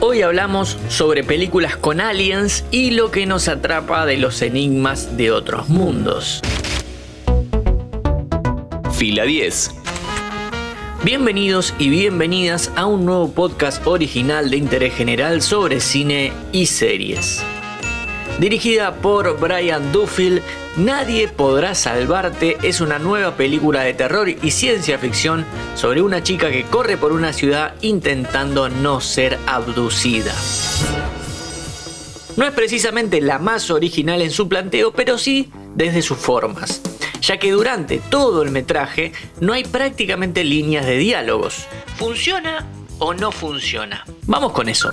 Hoy hablamos sobre películas con aliens y lo que nos atrapa de los enigmas de otros mundos. Fila 10. Bienvenidos y bienvenidas a un nuevo podcast original de interés general sobre cine y series. Dirigida por Brian Duffield, Nadie podrá salvarte es una nueva película de terror y ciencia ficción sobre una chica que corre por una ciudad intentando no ser abducida. No es precisamente la más original en su planteo, pero sí desde sus formas, ya que durante todo el metraje no hay prácticamente líneas de diálogos. ¿Funciona o no funciona? Vamos con eso.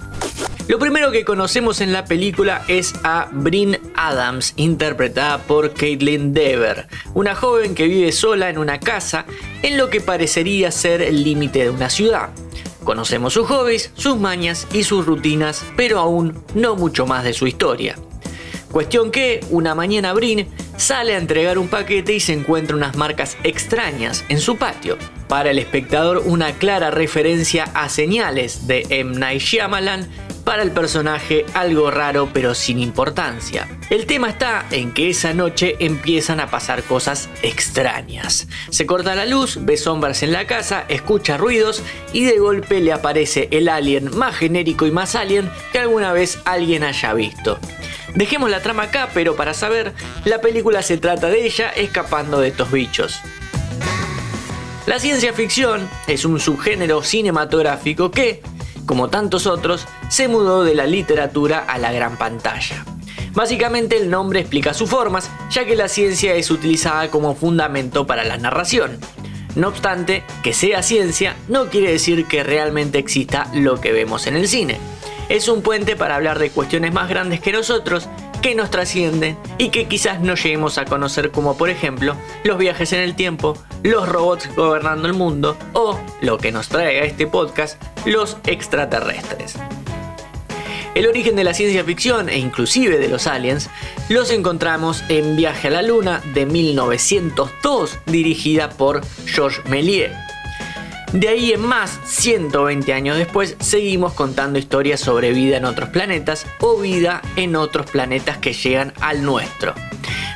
Lo primero que conocemos en la película es a Bryn Adams, interpretada por Caitlin Dever, una joven que vive sola en una casa en lo que parecería ser el límite de una ciudad. Conocemos sus hobbies, sus mañas y sus rutinas, pero aún no mucho más de su historia. Cuestión que, una mañana Brin sale a entregar un paquete y se encuentra unas marcas extrañas en su patio. Para el espectador, una clara referencia a señales de M. Night Shyamalan para el personaje algo raro pero sin importancia. El tema está en que esa noche empiezan a pasar cosas extrañas. Se corta la luz, ve sombras en la casa, escucha ruidos y de golpe le aparece el alien más genérico y más alien que alguna vez alguien haya visto. Dejemos la trama acá, pero para saber, la película se trata de ella escapando de estos bichos. La ciencia ficción es un subgénero cinematográfico que, como tantos otros, se mudó de la literatura a la gran pantalla. Básicamente el nombre explica sus formas, ya que la ciencia es utilizada como fundamento para la narración. No obstante, que sea ciencia no quiere decir que realmente exista lo que vemos en el cine. Es un puente para hablar de cuestiones más grandes que nosotros que nos trascienden y que quizás no lleguemos a conocer como por ejemplo los viajes en el tiempo, los robots gobernando el mundo o, lo que nos trae a este podcast, los extraterrestres. El origen de la ciencia ficción e inclusive de los aliens los encontramos en Viaje a la Luna de 1902 dirigida por Georges Méliès de ahí en más, 120 años después, seguimos contando historias sobre vida en otros planetas o vida en otros planetas que llegan al nuestro.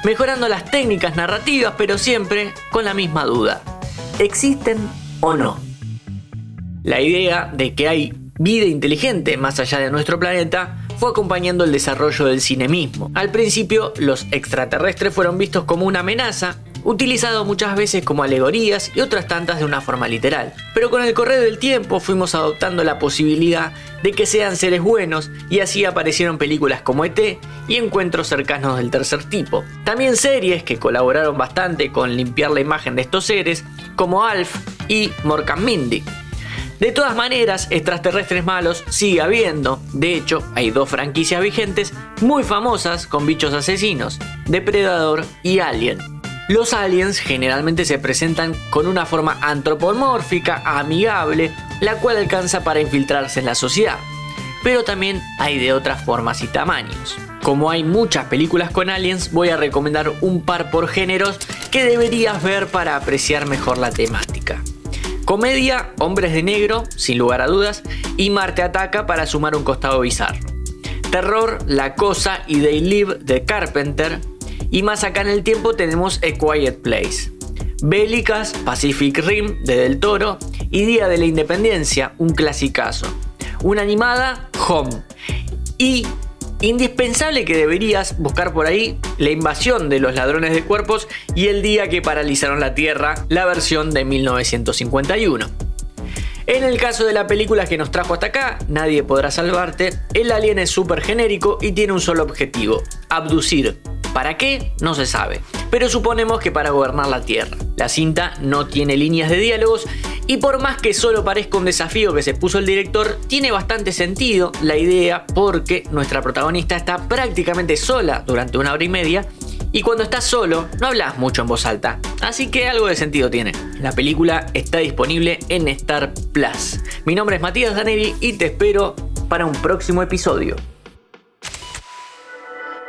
Mejorando las técnicas narrativas, pero siempre con la misma duda. ¿Existen o no? La idea de que hay vida inteligente más allá de nuestro planeta fue acompañando el desarrollo del cine mismo. Al principio, los extraterrestres fueron vistos como una amenaza utilizado muchas veces como alegorías y otras tantas de una forma literal. Pero con el correr del tiempo fuimos adoptando la posibilidad de que sean seres buenos y así aparecieron películas como ET y encuentros cercanos del tercer tipo. También series que colaboraron bastante con limpiar la imagen de estos seres como Alf y Morgan Mindy. De todas maneras, extraterrestres malos sigue habiendo. De hecho, hay dos franquicias vigentes muy famosas con bichos asesinos, Depredador y Alien. Los aliens generalmente se presentan con una forma antropomórfica, amigable, la cual alcanza para infiltrarse en la sociedad. Pero también hay de otras formas y tamaños. Como hay muchas películas con aliens, voy a recomendar un par por géneros que deberías ver para apreciar mejor la temática. Comedia, Hombres de Negro, sin lugar a dudas, y Marte Ataca para sumar un costado bizarro. Terror, La Cosa y They Live de Carpenter, y más acá en el tiempo tenemos A Quiet Place. Bélicas, Pacific Rim de Del Toro y Día de la Independencia, un clasicazo. Una animada, Home. Y indispensable que deberías buscar por ahí La invasión de los ladrones de cuerpos y El día que paralizaron la Tierra, la versión de 1951. En el caso de la película que nos trajo hasta acá, Nadie podrá salvarte, el alien es súper genérico y tiene un solo objetivo, abducir, ¿Para qué? No se sabe. Pero suponemos que para gobernar la Tierra. La cinta no tiene líneas de diálogos y por más que solo parezca un desafío que se puso el director, tiene bastante sentido la idea porque nuestra protagonista está prácticamente sola durante una hora y media y cuando estás solo no hablas mucho en voz alta, así que algo de sentido tiene. La película está disponible en Star Plus. Mi nombre es Matías Daneri y te espero para un próximo episodio.